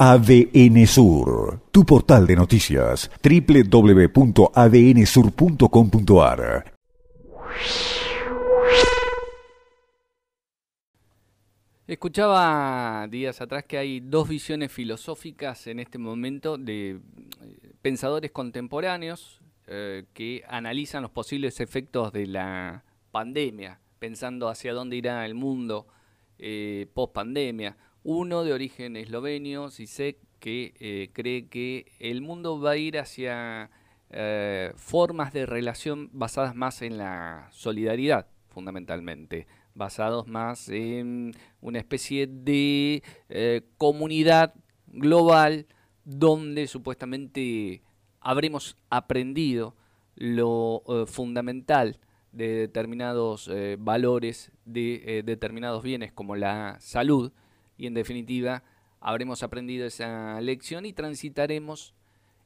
ADN Sur, tu portal de noticias, www.adnsur.com.ar. Escuchaba días atrás que hay dos visiones filosóficas en este momento de eh, pensadores contemporáneos eh, que analizan los posibles efectos de la pandemia, pensando hacia dónde irá el mundo eh, post pandemia. Uno de origen eslovenio, Sisek, que cree que el mundo va a ir hacia formas de relación basadas más en la solidaridad, fundamentalmente basados más en una especie de eh, comunidad global donde supuestamente habremos aprendido lo eh, fundamental de determinados eh, valores, de determinados bienes como la salud y en definitiva habremos aprendido esa lección y transitaremos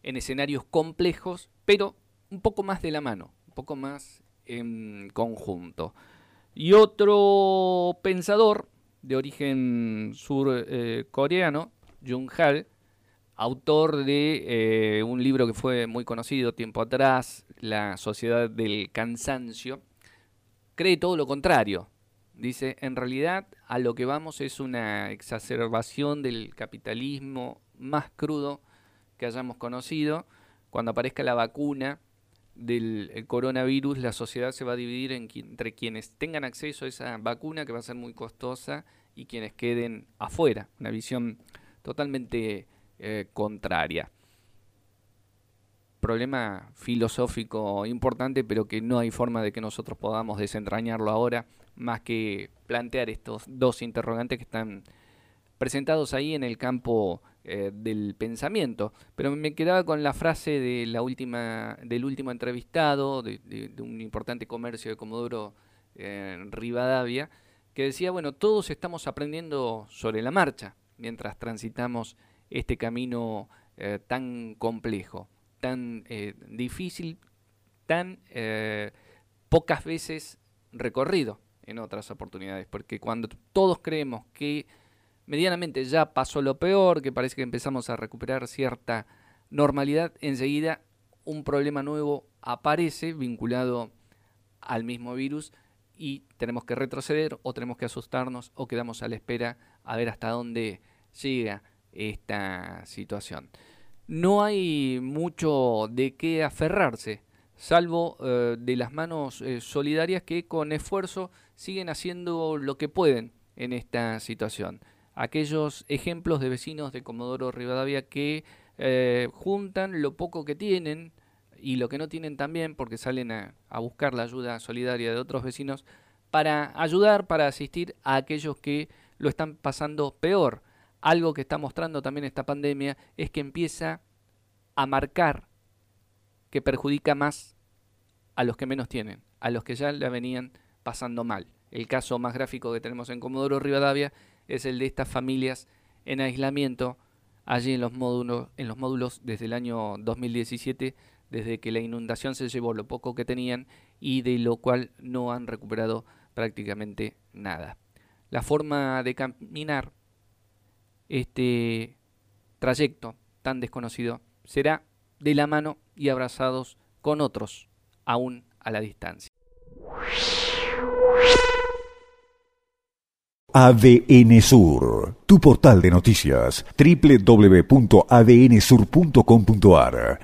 en escenarios complejos, pero un poco más de la mano, un poco más en conjunto. Y otro pensador de origen surcoreano, Jung Hal, autor de eh, un libro que fue muy conocido tiempo atrás, La Sociedad del Cansancio, cree todo lo contrario. Dice, en realidad a lo que vamos es una exacerbación del capitalismo más crudo que hayamos conocido. Cuando aparezca la vacuna, del coronavirus, la sociedad se va a dividir entre quienes tengan acceso a esa vacuna, que va a ser muy costosa, y quienes queden afuera. Una visión totalmente eh, contraria. Problema filosófico importante, pero que no hay forma de que nosotros podamos desentrañarlo ahora, más que plantear estos dos interrogantes que están presentados ahí en el campo eh, del pensamiento. Pero me quedaba con la frase de la última, del último entrevistado, de, un importante comercio de Comodoro en Rivadavia, que decía, bueno, todos estamos aprendiendo sobre la marcha mientras transitamos este camino eh, tan complejo, tan eh, difícil, tan pocas veces recorrido en otras oportunidades, porque cuando todos creemos que medianamente ya pasó lo peor, que parece que empezamos a recuperar cierta normalidad, enseguida un problema nuevo aparece vinculado al mismo virus y tenemos que retroceder o tenemos que asustarnos o quedamos a la espera a ver hasta dónde llega esta situación. No hay mucho de qué aferrarse, salvo eh, de las manos eh, solidarias que con esfuerzo siguen haciendo lo que pueden en esta situación aquellos ejemplos de vecinos de Comodoro Rivadavia que eh, juntan lo poco que tienen y lo que no tienen también porque salen a, buscar la ayuda solidaria de otros vecinos para ayudar, para asistir a aquellos que lo están pasando peor. Algo que está mostrando también esta pandemia es que empieza a marcar que perjudica más a los que menos tienen, a los que ya la venían pasando mal. El caso más gráfico que tenemos en Comodoro Rivadavia es el de estas familias en aislamiento allí en los módulos, en los módulos desde el año 2017, desde que la inundación se llevó lo poco que tenían y de lo cual no han recuperado prácticamente nada. La forma de caminar este trayecto tan desconocido será de la mano y abrazados con otros, aún a la distancia. ADN Sur, tu portal de noticias, www.adnsur.com.ar